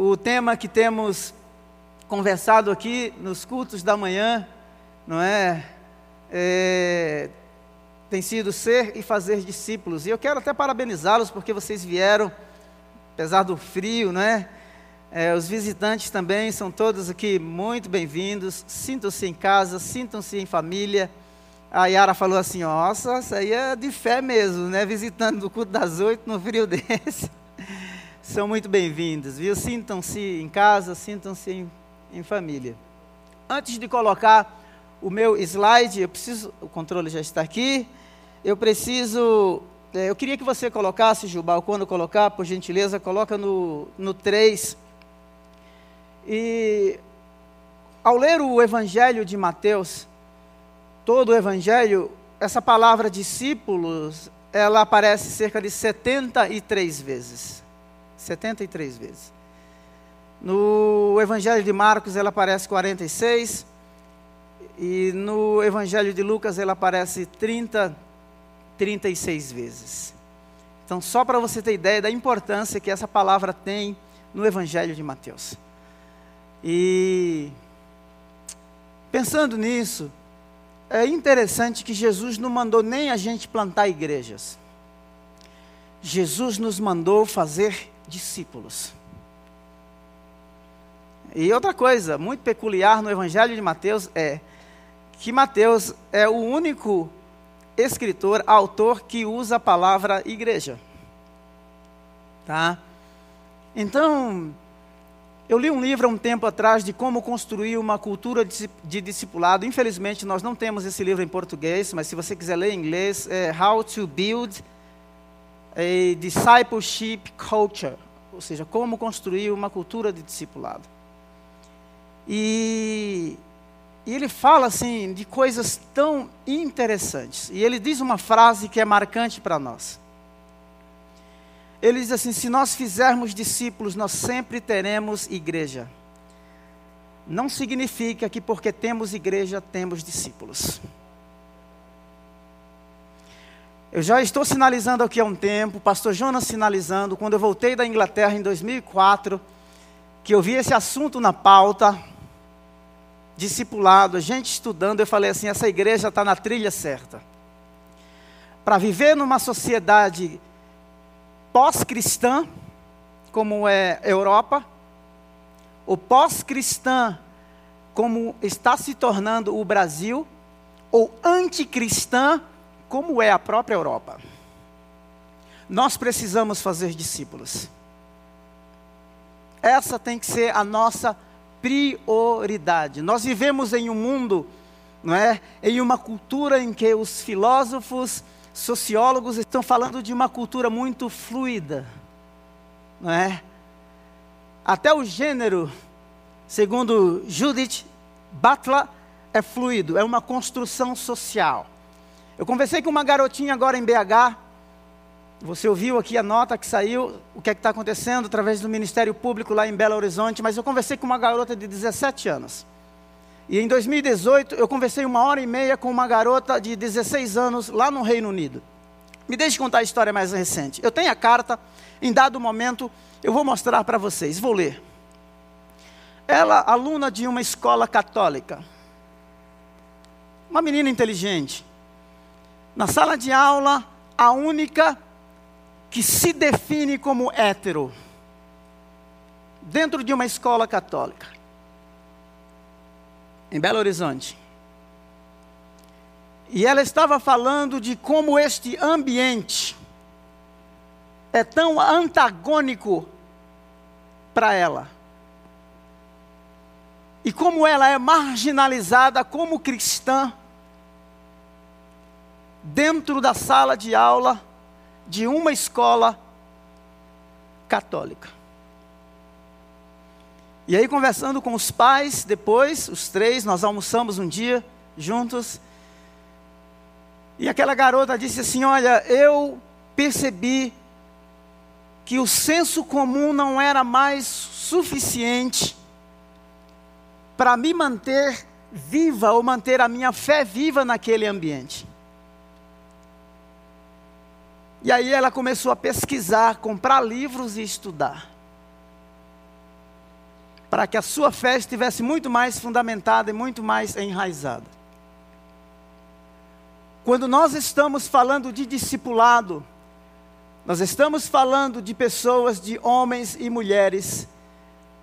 o tema que temos conversado aqui nos cultos da manhã, não é? é tem sido ser e fazer discípulos. E eu quero até parabenizá-los porque vocês vieram, apesar do frio, não é? Os visitantes também são todos aqui muito bem-vindos. Sintam-se em casa, sintam-se em família. A Yara falou assim: Nossa, isso aí é de fé mesmo, né? Visitando do culto das oito no frio desse. São muito bem-vindos, viu? Sintam-se em casa, sintam-se em, em família. Antes de colocar o meu slide, eu preciso. O controle já está aqui. Eu preciso. É, eu queria que você colocasse, Jubal, quando colocar, por gentileza, coloca no, no 3 e ao ler o Evangelho de Mateus, todo o Evangelho, essa palavra discípulos, ela aparece cerca de 73 vezes. 73 vezes. No Evangelho de Marcos ela aparece 46 e no Evangelho de Lucas ela aparece 30, 36 vezes. Então, só para você ter ideia da importância que essa palavra tem no Evangelho de Mateus. E pensando nisso, é interessante que Jesus não mandou nem a gente plantar igrejas. Jesus nos mandou fazer discípulos. E outra coisa muito peculiar no Evangelho de Mateus é que Mateus é o único escritor, autor que usa a palavra igreja. Tá? Então, eu li um livro há um tempo atrás de como construir uma cultura de discipulado. Infelizmente, nós não temos esse livro em português, mas se você quiser ler em inglês, é How to Build Discipleship Culture, ou seja, como construir uma cultura de discipulado. E, e ele fala assim de coisas tão interessantes. E ele diz uma frase que é marcante para nós. Ele diz assim: se nós fizermos discípulos, nós sempre teremos igreja. Não significa que porque temos igreja, temos discípulos. Eu já estou sinalizando aqui há um tempo, pastor Jonas sinalizando, quando eu voltei da Inglaterra em 2004, que eu vi esse assunto na pauta, discipulado, a gente estudando, eu falei assim: essa igreja está na trilha certa. Para viver numa sociedade pós-cristã, como é Europa, ou pós-cristã, como está se tornando o Brasil, ou anticristã, como é a própria Europa. Nós precisamos fazer discípulos. Essa tem que ser a nossa prioridade. Nós vivemos em um mundo, não é? Em uma cultura em que os filósofos sociólogos estão falando de uma cultura muito fluida, não é? Até o gênero, segundo Judith Butler, é fluido, é uma construção social. Eu conversei com uma garotinha agora em BH. Você ouviu aqui a nota que saiu, o que é está acontecendo através do Ministério Público lá em Belo Horizonte, mas eu conversei com uma garota de 17 anos. E em 2018, eu conversei uma hora e meia com uma garota de 16 anos lá no Reino Unido. Me deixe contar a história mais recente. Eu tenho a carta, em dado momento, eu vou mostrar para vocês, vou ler. Ela, aluna de uma escola católica, uma menina inteligente, na sala de aula, a única que se define como hétero, dentro de uma escola católica em Belo Horizonte. E ela estava falando de como este ambiente é tão antagônico para ela. E como ela é marginalizada como cristã dentro da sala de aula de uma escola católica. E aí, conversando com os pais, depois, os três, nós almoçamos um dia juntos. E aquela garota disse assim: Olha, eu percebi que o senso comum não era mais suficiente para me manter viva ou manter a minha fé viva naquele ambiente. E aí ela começou a pesquisar, comprar livros e estudar. para que a sua fé estivesse muito mais fundamentada e muito mais enraizada. Quando nós estamos falando de discipulado, nós estamos falando de pessoas, de homens e mulheres,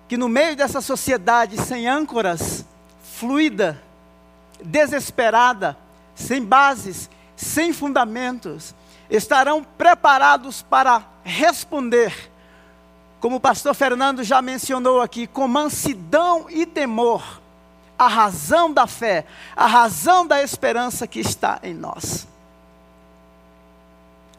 que no meio dessa sociedade sem âncoras, fluida, desesperada, sem bases, sem fundamentos, estarão preparados para responder, como o pastor Fernando já mencionou aqui, com mansidão e temor, a razão da fé, a razão da esperança que está em nós.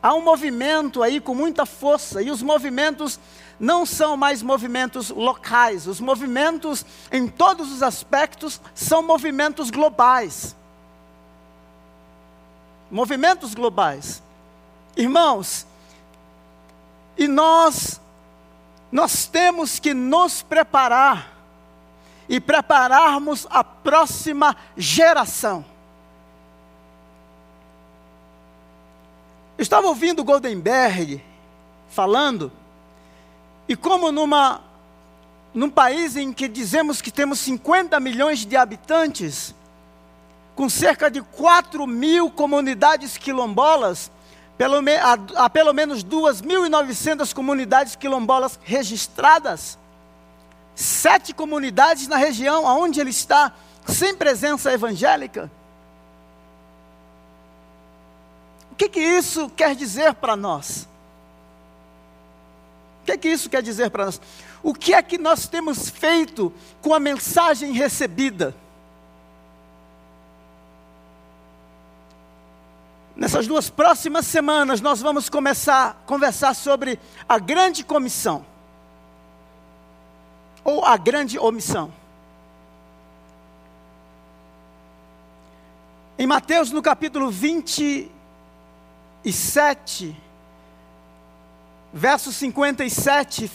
Há um movimento aí com muita força, e os movimentos não são mais movimentos locais, os movimentos, em todos os aspectos, são movimentos globais. Movimentos globais. Irmãos, e nós, nós temos que nos preparar e prepararmos a próxima geração. Estava ouvindo Goldenberg falando e como numa, num país em que dizemos que temos 50 milhões de habitantes, com cerca de 4 mil comunidades quilombolas, pelo há, há pelo menos 2.900 comunidades quilombolas registradas, sete comunidades na região onde ele está, sem presença evangélica. O que, que isso quer dizer para nós? que é que isso quer dizer para nós? O que é que nós temos feito com a mensagem recebida? Nessas duas próximas semanas, nós vamos começar a conversar sobre a grande comissão, ou a grande omissão. Em Mateus, no capítulo 27, verso 57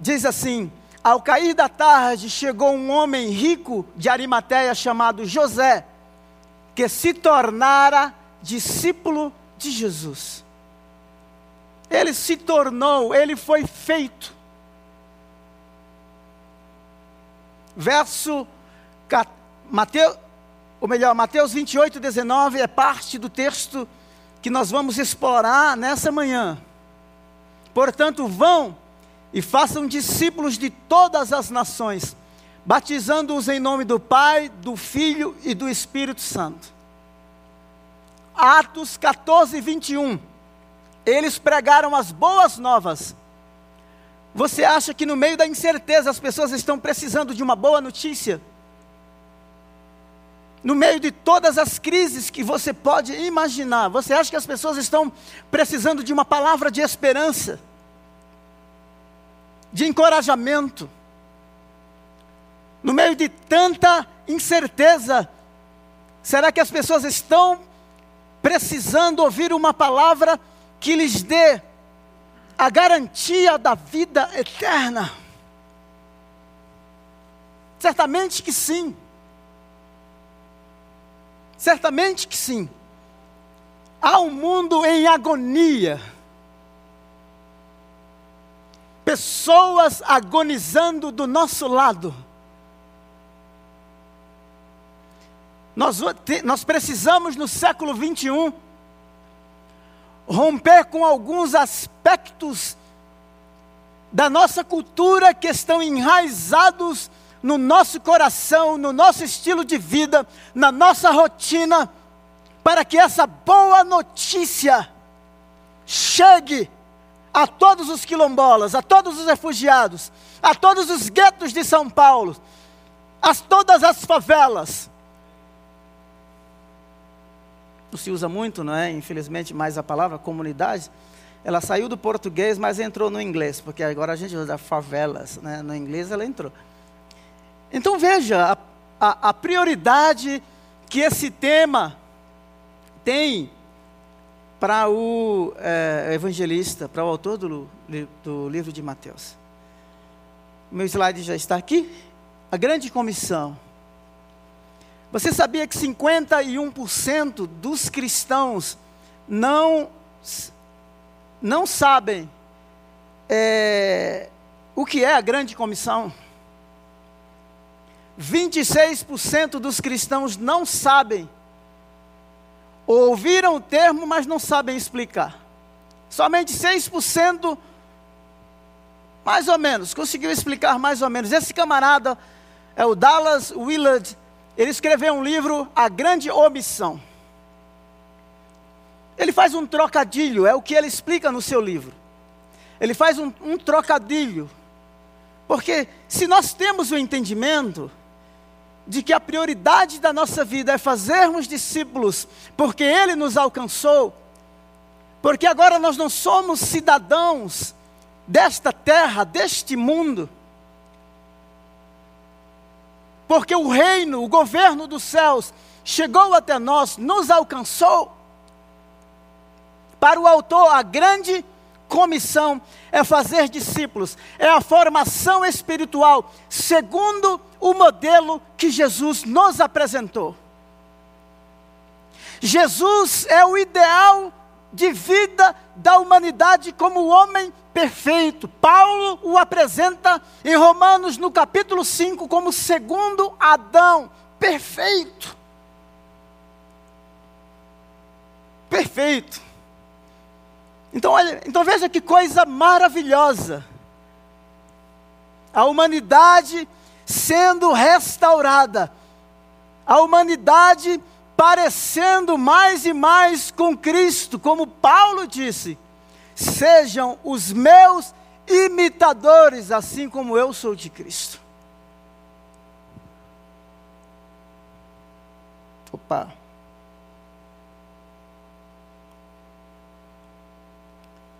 diz assim: Ao cair da tarde chegou um homem rico de Arimateia chamado José, que se tornara discípulo de Jesus. Ele se tornou, ele foi feito. Verso Mateus, ou melhor, Mateus 28, 19 é parte do texto que nós vamos explorar nessa manhã. Portanto, vão e façam discípulos de todas as nações, batizando-os em nome do Pai, do Filho e do Espírito Santo. Atos 14, 21. Eles pregaram as boas novas. Você acha que no meio da incerteza as pessoas estão precisando de uma boa notícia? No meio de todas as crises que você pode imaginar, você acha que as pessoas estão precisando de uma palavra de esperança, de encorajamento? No meio de tanta incerteza, será que as pessoas estão precisando ouvir uma palavra que lhes dê a garantia da vida eterna? Certamente que sim. Certamente que sim. Há um mundo em agonia. Pessoas agonizando do nosso lado. Nós, nós precisamos, no século 21, romper com alguns aspectos da nossa cultura que estão enraizados no nosso coração, no nosso estilo de vida, na nossa rotina, para que essa boa notícia chegue a todos os quilombolas, a todos os refugiados, a todos os guetos de São Paulo, a todas as favelas. Não se usa muito, não é? Infelizmente, mais a palavra comunidade. Ela saiu do português, mas entrou no inglês, porque agora a gente usa favelas, né? No inglês ela entrou. Então veja a, a, a prioridade que esse tema tem para o é, evangelista, para o autor do, do livro de Mateus. O meu slide já está aqui. A grande comissão. Você sabia que 51% dos cristãos não, não sabem é, o que é a grande comissão? 26% dos cristãos não sabem, ouviram o termo, mas não sabem explicar. Somente 6%, mais ou menos, conseguiu explicar mais ou menos. Esse camarada é o Dallas Willard, ele escreveu um livro, A Grande Omissão. Ele faz um trocadilho, é o que ele explica no seu livro. Ele faz um, um trocadilho, porque se nós temos o entendimento de que a prioridade da nossa vida é fazermos discípulos, porque Ele nos alcançou, porque agora nós não somos cidadãos desta terra, deste mundo, porque o reino, o governo dos céus chegou até nós, nos alcançou. Para o autor, a grande comissão é fazer discípulos, é a formação espiritual, segundo o modelo que Jesus nos apresentou. Jesus é o ideal de vida da humanidade como homem perfeito. Paulo o apresenta em Romanos, no capítulo 5, como segundo Adão, perfeito. Perfeito. Então, olha, então veja que coisa maravilhosa. A humanidade sendo restaurada. A humanidade parecendo mais e mais com Cristo, como Paulo disse: sejam os meus imitadores, assim como eu sou de Cristo. Opa.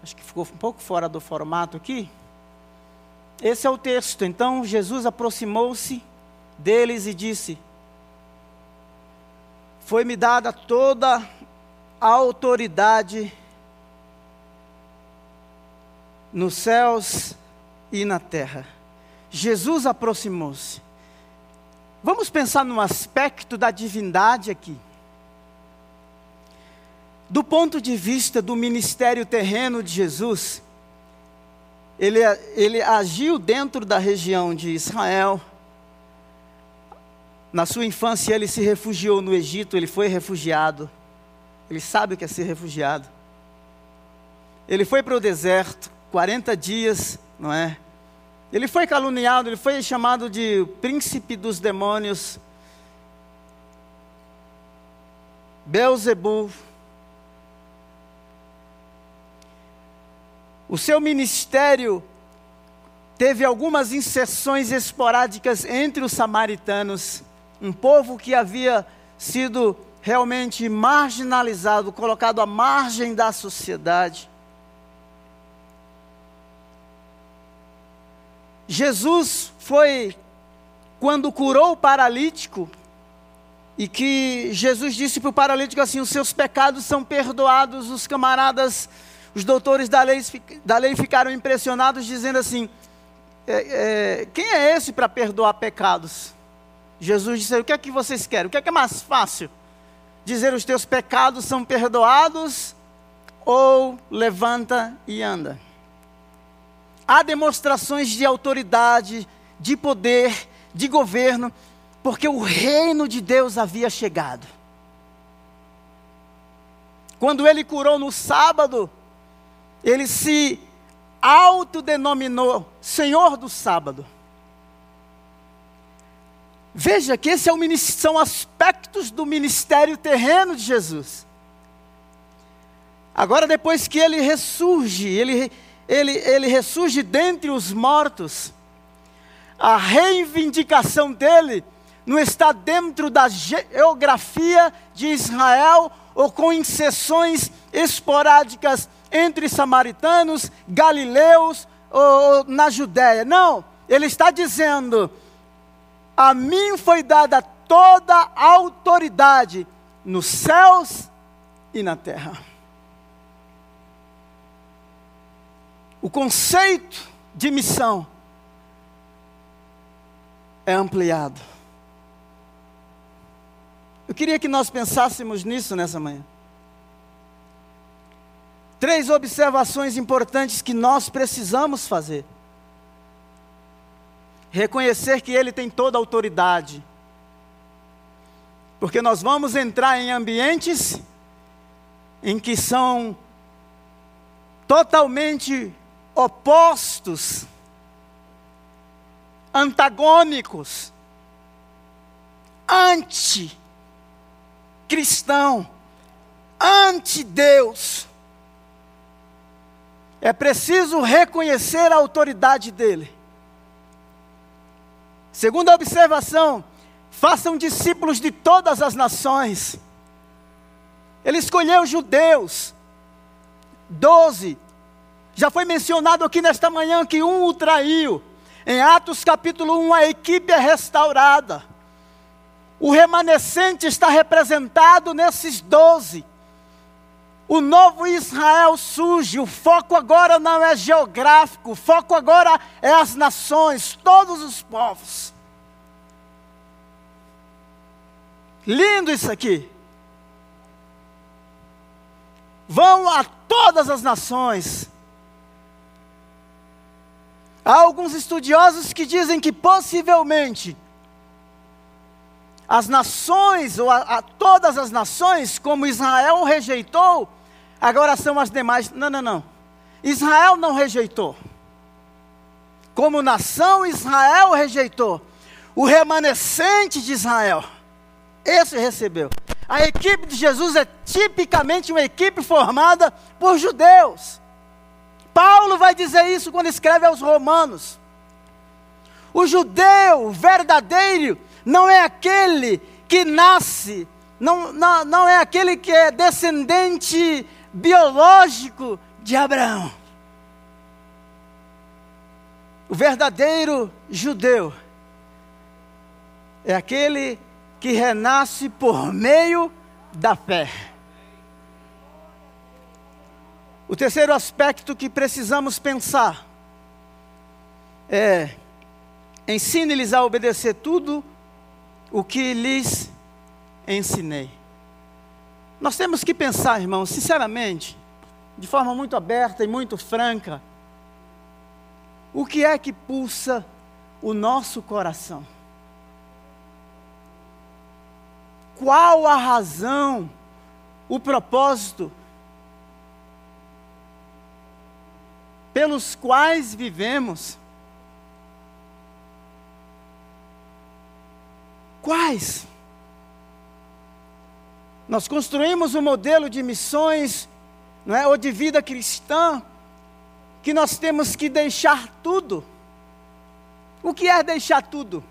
Acho que ficou um pouco fora do formato aqui. Esse é o texto. Então Jesus aproximou-se deles e disse: Foi-me dada toda a autoridade nos céus e na terra. Jesus aproximou-se. Vamos pensar no aspecto da divindade aqui do ponto de vista do ministério terreno de Jesus, ele, ele agiu dentro da região de Israel. Na sua infância, ele se refugiou no Egito, ele foi refugiado. Ele sabe o que é ser refugiado. Ele foi para o deserto, 40 dias, não é? Ele foi caluniado, ele foi chamado de príncipe dos demônios. Belzebu, O seu ministério teve algumas inserções esporádicas entre os samaritanos, um povo que havia sido realmente marginalizado, colocado à margem da sociedade. Jesus foi, quando curou o paralítico, e que Jesus disse para o paralítico assim: os seus pecados são perdoados, os camaradas os doutores da lei, da lei ficaram impressionados, dizendo assim: é, é, quem é esse para perdoar pecados? Jesus disse: o que é que vocês querem? O que é que é mais fácil? Dizer os teus pecados são perdoados ou levanta e anda? Há demonstrações de autoridade, de poder, de governo, porque o reino de Deus havia chegado. Quando ele curou no sábado, ele se autodenominou Senhor do sábado. Veja que esse é são aspectos do ministério terreno de Jesus. Agora, depois que ele ressurge, ele, ele, ele ressurge dentre os mortos, a reivindicação dele não está dentro da geografia de Israel ou com inserções esporádicas entre samaritanos, galileus ou na Judéia. Não, ele está dizendo: a mim foi dada toda autoridade nos céus e na terra. O conceito de missão é ampliado. Eu queria que nós pensássemos nisso nessa manhã. Três observações importantes que nós precisamos fazer. Reconhecer que Ele tem toda a autoridade. Porque nós vamos entrar em ambientes em que são totalmente opostos, antagônicos, anti-cristão, anti-Deus. É preciso reconhecer a autoridade dele. Segunda observação, façam discípulos de todas as nações. Ele escolheu judeus, doze. Já foi mencionado aqui nesta manhã que um o traiu. Em Atos capítulo 1, a equipe é restaurada. O remanescente está representado nesses doze. O novo Israel surge, o foco agora não é geográfico, o foco agora é as nações, todos os povos. Lindo isso aqui. Vão a todas as nações. Há alguns estudiosos que dizem que possivelmente as nações, ou a, a, todas as nações, como Israel rejeitou, agora são as demais. Não, não, não. Israel não rejeitou. Como nação, Israel rejeitou. O remanescente de Israel, esse recebeu. A equipe de Jesus é tipicamente uma equipe formada por judeus. Paulo vai dizer isso quando escreve aos Romanos. O judeu verdadeiro não é aquele que nasce, não, não, não é aquele que é descendente biológico de Abraão. O verdadeiro judeu é aquele que renasce por meio da fé. O terceiro aspecto que precisamos pensar é ensine-lhes a obedecer tudo o que lhes ensinei. Nós temos que pensar, irmãos, sinceramente, de forma muito aberta e muito franca, o que é que pulsa o nosso coração? Qual a razão, o propósito pelos quais vivemos? Quais? Nós construímos um modelo de missões, não é, ou de vida cristã, que nós temos que deixar tudo. O que é deixar tudo?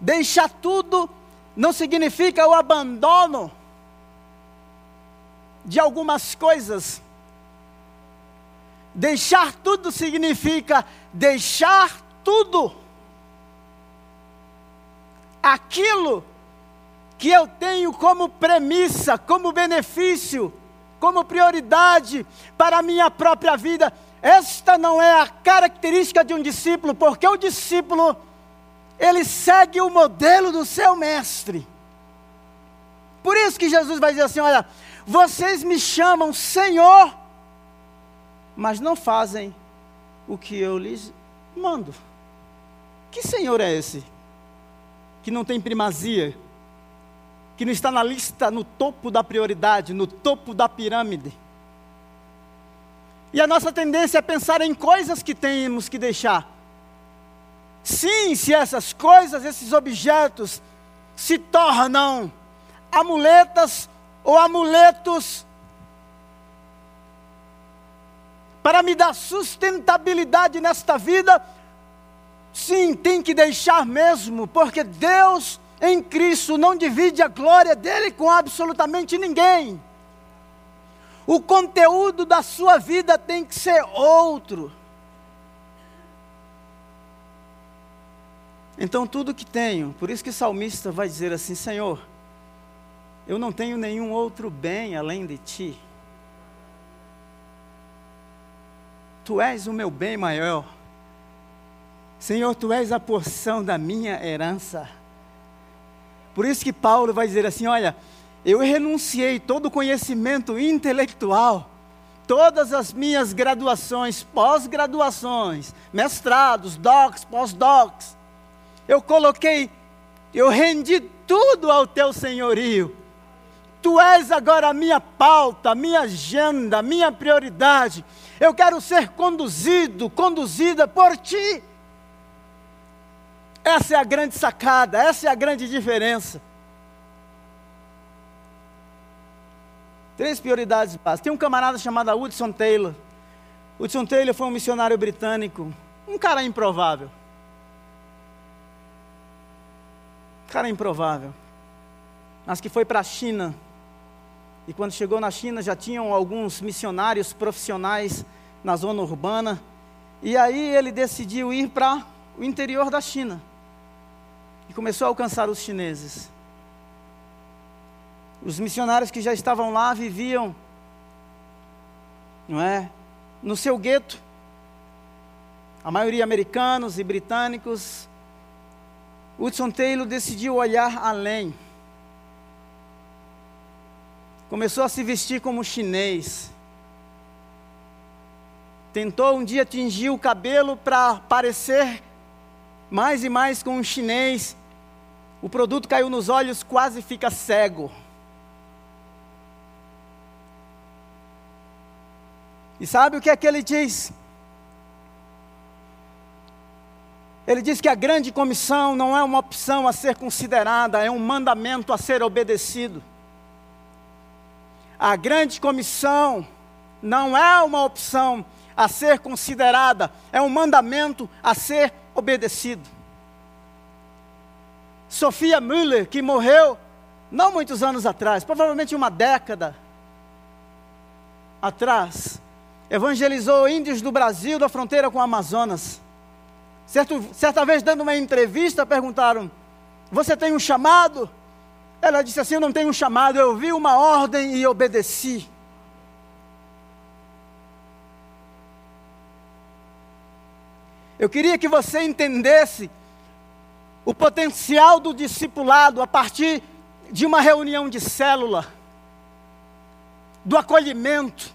Deixar tudo não significa o abandono de algumas coisas. Deixar tudo significa deixar tudo aquilo que eu tenho como premissa, como benefício, como prioridade para a minha própria vida. Esta não é a característica de um discípulo, porque o discípulo ele segue o modelo do seu mestre. Por isso que Jesus vai dizer assim: olha, vocês me chamam Senhor, mas não fazem o que eu lhes mando. Que Senhor é esse? Que não tem primazia, que não está na lista, no topo da prioridade, no topo da pirâmide. E a nossa tendência é pensar em coisas que temos que deixar. Sim, se essas coisas, esses objetos, se tornam amuletas ou amuletos para me dar sustentabilidade nesta vida, Sim, tem que deixar mesmo, porque Deus em Cristo não divide a glória dele com absolutamente ninguém. O conteúdo da sua vida tem que ser outro. Então, tudo que tenho, por isso que o salmista vai dizer assim: Senhor, eu não tenho nenhum outro bem além de ti. Tu és o meu bem maior. Senhor, tu és a porção da minha herança. Por isso que Paulo vai dizer assim: olha, eu renunciei todo o conhecimento intelectual, todas as minhas graduações, pós-graduações, mestrados, docs, pós-docs, eu coloquei, eu rendi tudo ao teu senhorio. Tu és agora a minha pauta, a minha agenda, a minha prioridade. Eu quero ser conduzido, conduzida por ti. Essa é a grande sacada, essa é a grande diferença. Três prioridades básicas. Tem um camarada chamado Hudson Taylor. Hudson Taylor foi um missionário britânico, um cara improvável. Cara improvável. Mas que foi para a China. E quando chegou na China já tinham alguns missionários profissionais na zona urbana. E aí ele decidiu ir para o interior da China. E começou a alcançar os chineses. Os missionários que já estavam lá viviam, não é? No seu gueto. A maioria americanos e britânicos. Hudson Taylor decidiu olhar além. Começou a se vestir como chinês. Tentou um dia tingir o cabelo para parecer mais e mais com um chinês. O produto caiu nos olhos, quase fica cego. E sabe o que é que ele diz? Ele diz que a grande comissão não é uma opção a ser considerada, é um mandamento a ser obedecido. A grande comissão não é uma opção a ser considerada, é um mandamento a ser obedecido. Sofia Müller, que morreu não muitos anos atrás, provavelmente uma década atrás, evangelizou índios do Brasil, da fronteira com o Amazonas. Certo, certa vez, dando uma entrevista, perguntaram: Você tem um chamado? Ela disse assim: Eu não tenho um chamado, eu vi uma ordem e obedeci. Eu queria que você entendesse o potencial do discipulado a partir de uma reunião de célula, do acolhimento.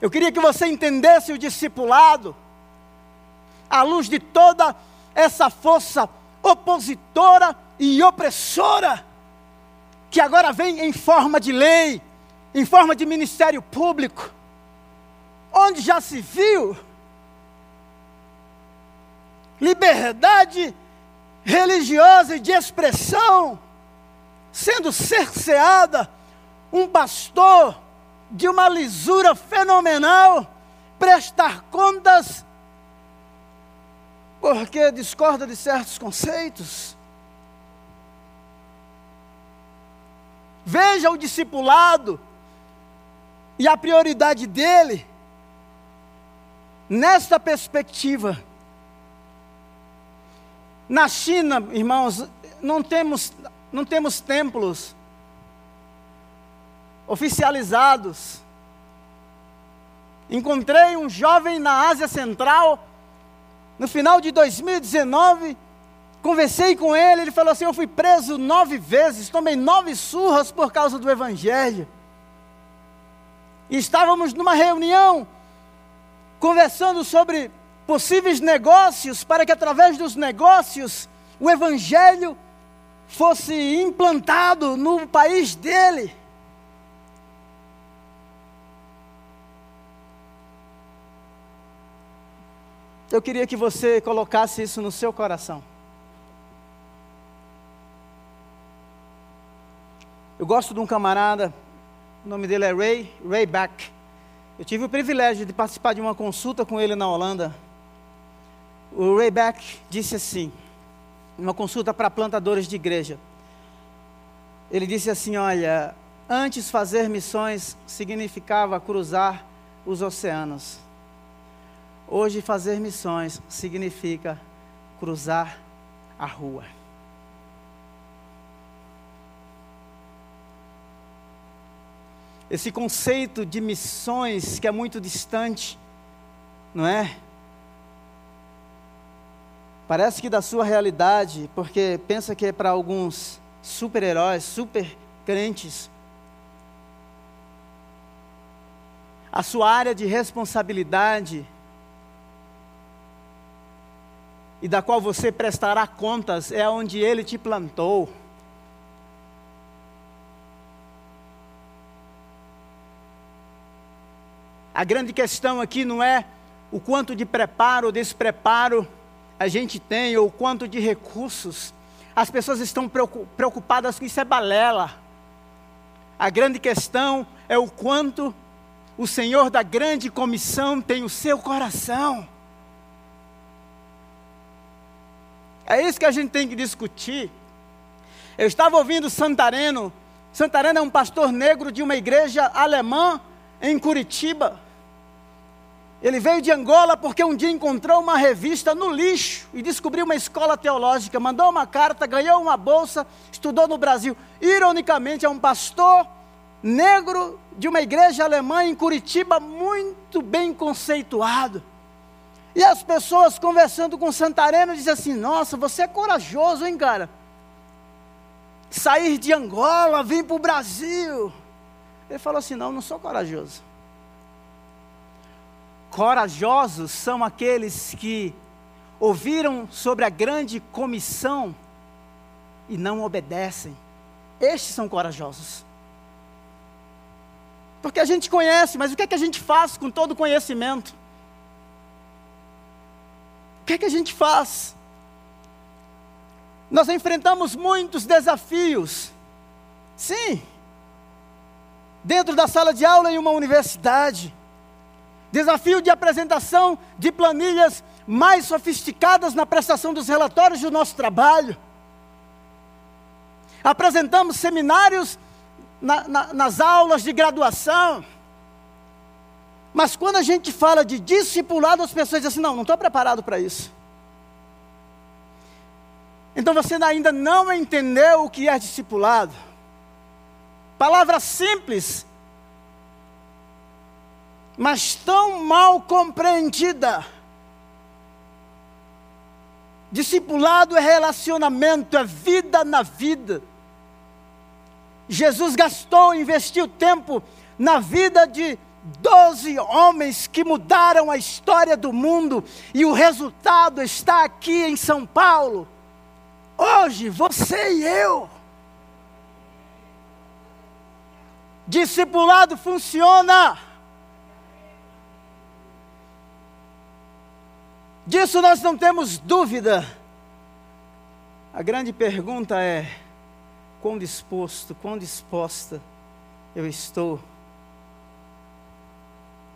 Eu queria que você entendesse o discipulado à luz de toda essa força opositora e opressora que agora vem em forma de lei, em forma de ministério público, onde já se viu liberdade religiosa e de expressão sendo cerceada, um pastor de uma lisura fenomenal, prestar contas, porque discorda de certos conceitos. Veja o discipulado e a prioridade dele nesta perspectiva. Na China, irmãos, não temos, não temos templos oficializados. Encontrei um jovem na Ásia Central, no final de 2019, conversei com ele, ele falou assim: Eu fui preso nove vezes, tomei nove surras por causa do Evangelho. E estávamos numa reunião, conversando sobre possíveis negócios, para que através dos negócios o Evangelho fosse implantado no país dele. Eu queria que você colocasse isso no seu coração. Eu gosto de um camarada, o nome dele é Ray, Ray Back. Eu tive o privilégio de participar de uma consulta com ele na Holanda. O Ray Back disse assim, uma consulta para plantadores de igreja. Ele disse assim: Olha, antes fazer missões significava cruzar os oceanos. Hoje, fazer missões significa cruzar a rua. Esse conceito de missões que é muito distante, não é? Parece que da sua realidade, porque pensa que é para alguns super-heróis, super crentes. a sua área de responsabilidade e da qual você prestará contas é onde Ele te plantou. A grande questão aqui não é o quanto de preparo ou despreparo a gente tem, ou quanto de recursos. As pessoas estão preocupadas com isso, é balela. A grande questão é o quanto o Senhor da grande comissão tem o seu coração. É isso que a gente tem que discutir. Eu estava ouvindo Santareno. Santareno é um pastor negro de uma igreja alemã em Curitiba. Ele veio de Angola porque um dia encontrou uma revista no lixo e descobriu uma escola teológica, mandou uma carta, ganhou uma bolsa, estudou no Brasil. Ironicamente, é um pastor negro de uma igreja alemã em Curitiba, muito bem conceituado. E as pessoas conversando com Santareno dizem assim: Nossa, você é corajoso, hein, cara? Sair de Angola, vir para o Brasil. Ele falou assim: Não, não sou corajoso. Corajosos são aqueles que ouviram sobre a grande comissão e não obedecem. Estes são corajosos. Porque a gente conhece, mas o que é que a gente faz com todo o conhecimento? O que é que a gente faz? Nós enfrentamos muitos desafios. Sim. Dentro da sala de aula em uma universidade. Desafio de apresentação de planilhas mais sofisticadas na prestação dos relatórios do nosso trabalho. Apresentamos seminários na, na, nas aulas de graduação. Mas quando a gente fala de discipulado, as pessoas dizem assim: não, não estou preparado para isso. Então você ainda não entendeu o que é discipulado. Palavra simples, mas tão mal compreendida. Discipulado é relacionamento, é vida na vida. Jesus gastou, investiu tempo na vida de Doze homens que mudaram a história do mundo e o resultado está aqui em São Paulo. Hoje, você e eu. Discipulado funciona. Disso nós não temos dúvida. A grande pergunta é: quão disposto, quão disposta eu estou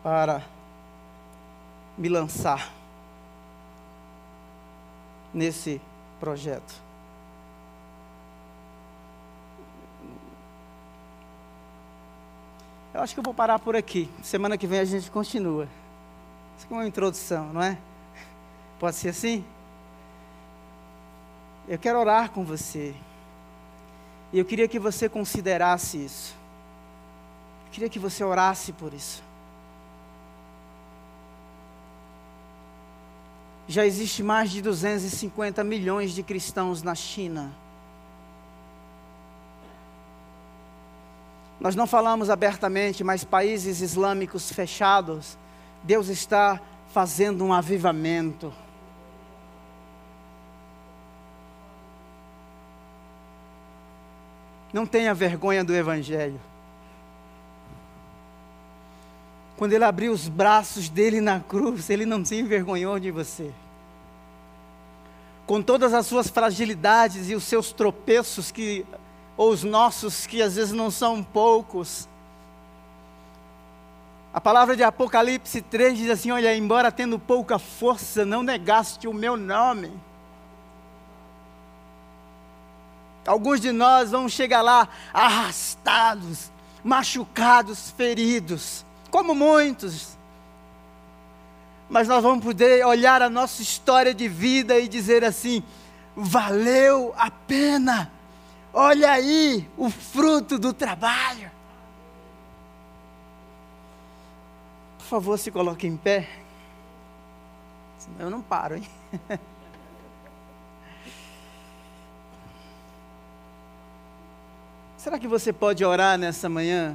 para me lançar nesse projeto. Eu acho que eu vou parar por aqui. Semana que vem a gente continua. Isso é uma introdução, não é? Pode ser assim? Eu quero orar com você. E eu queria que você considerasse isso. Eu queria que você orasse por isso. já existe mais de 250 milhões de cristãos na China. Nós não falamos abertamente, mas países islâmicos fechados, Deus está fazendo um avivamento. Não tenha vergonha do Evangelho. Quando ele abriu os braços dele na cruz, ele não se envergonhou de você. Com todas as suas fragilidades e os seus tropeços, que, ou os nossos, que às vezes não são poucos. A palavra de Apocalipse 3 diz assim: Olha, embora tendo pouca força, não negaste o meu nome. Alguns de nós vão chegar lá arrastados, machucados, feridos como muitos. Mas nós vamos poder olhar a nossa história de vida e dizer assim: valeu a pena. Olha aí o fruto do trabalho. Por favor, se coloque em pé. Senão eu não paro, hein? Será que você pode orar nessa manhã?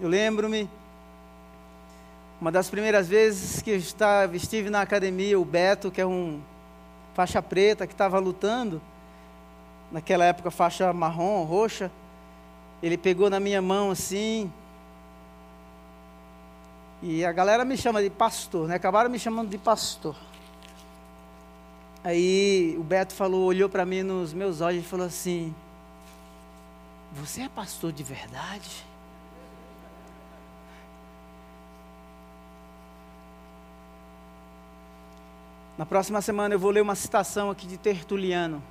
Eu lembro-me, uma das primeiras vezes que estava, estive na academia, o Beto, que é um faixa preta, que estava lutando, naquela época faixa marrom, roxa, ele pegou na minha mão assim, e a galera me chama de pastor, né? Acabaram me chamando de pastor. Aí o Beto falou, olhou para mim nos meus olhos e falou assim: Você é pastor de verdade? Na próxima semana eu vou ler uma citação aqui de Tertuliano,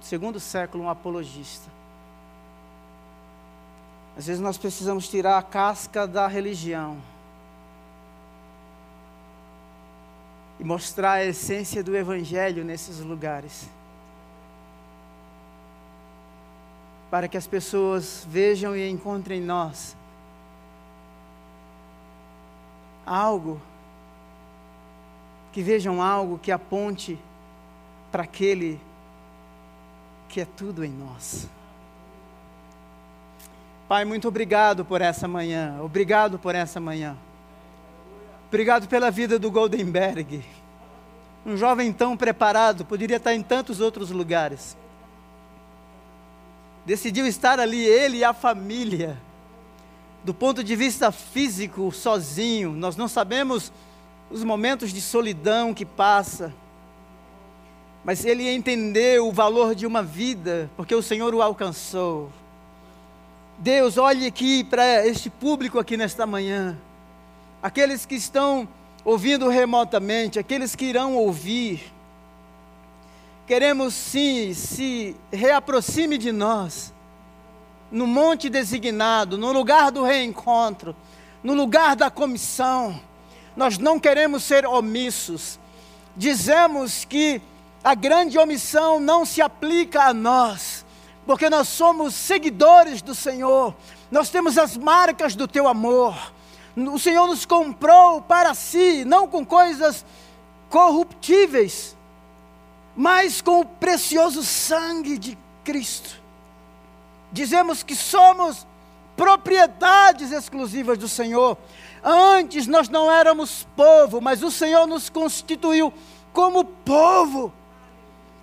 segundo século, um apologista. Às vezes nós precisamos tirar a casca da religião e mostrar a essência do Evangelho nesses lugares. Para que as pessoas vejam e encontrem em nós algo que vejam algo que aponte para aquele que é tudo em nós. Pai, muito obrigado por essa manhã, obrigado por essa manhã. Obrigado pela vida do Goldenberg. Um jovem tão preparado, poderia estar em tantos outros lugares. Decidiu estar ali, ele e a família. Do ponto de vista físico, sozinho, nós não sabemos os momentos de solidão que passa. Mas ele entendeu o valor de uma vida, porque o Senhor o alcançou. Deus, olhe aqui para este público aqui nesta manhã. Aqueles que estão ouvindo remotamente, aqueles que irão ouvir. Queremos sim, se reaproxime de nós, no monte designado, no lugar do reencontro, no lugar da comissão nós não queremos ser omissos. Dizemos que a grande omissão não se aplica a nós, porque nós somos seguidores do Senhor, nós temos as marcas do teu amor. O Senhor nos comprou para si, não com coisas corruptíveis, mas com o precioso sangue de Cristo. Dizemos que somos propriedades exclusivas do Senhor. Antes nós não éramos povo, mas o Senhor nos constituiu como povo.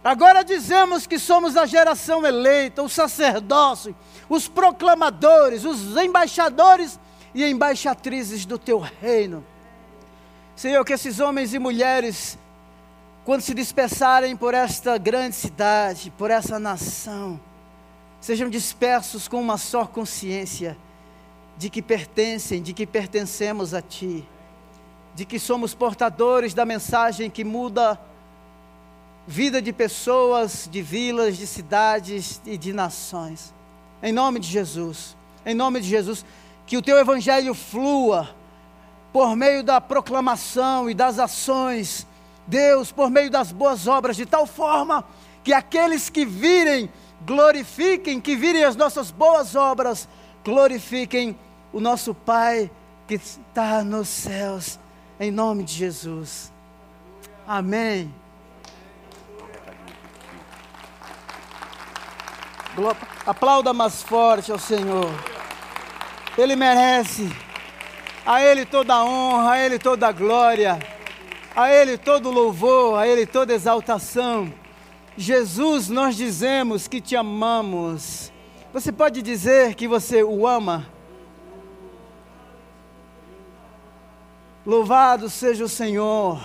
Agora dizemos que somos a geração eleita, o sacerdócio, os proclamadores, os embaixadores e embaixatrizes do teu reino. Senhor, que esses homens e mulheres, quando se dispersarem por esta grande cidade, por essa nação, sejam dispersos com uma só consciência de que pertencem, de que pertencemos a Ti, de que somos portadores da mensagem que muda vida de pessoas, de vilas, de cidades e de nações. Em nome de Jesus, em nome de Jesus, que o Teu Evangelho flua por meio da proclamação e das ações, Deus, por meio das boas obras, de tal forma que aqueles que virem, glorifiquem, que virem as nossas boas obras, glorifiquem o nosso Pai que está nos céus, em nome de Jesus. Amém. Aplauda mais forte ao Senhor. Ele merece. A Ele toda a honra, a Ele toda a glória, a Ele todo louvor, a Ele toda exaltação. Jesus, nós dizemos que te amamos. Você pode dizer que você o ama? Louvado seja o Senhor.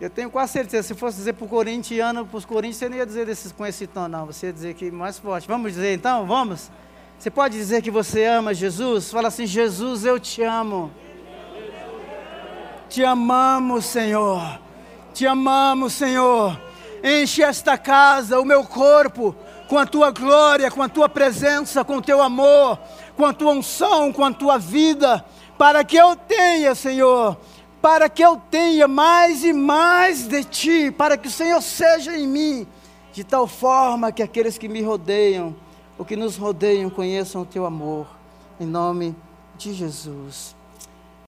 Eu tenho quase certeza, se fosse dizer para o corintiano, para os coríntios, você não ia dizer desses, com esse tom, não. Você ia dizer que mais forte. Vamos dizer então? Vamos? Você pode dizer que você ama Jesus? Fala assim: Jesus, eu te amo. Te amamos, Senhor. Te amamos, Senhor. Enche esta casa, o meu corpo, com a tua glória, com a tua presença, com o teu amor, com a tua unção, com a tua vida para que eu tenha, Senhor, para que eu tenha mais e mais de Ti, para que o Senhor seja em mim, de tal forma que aqueles que me rodeiam, ou que nos rodeiam, conheçam o Teu amor, em nome de Jesus.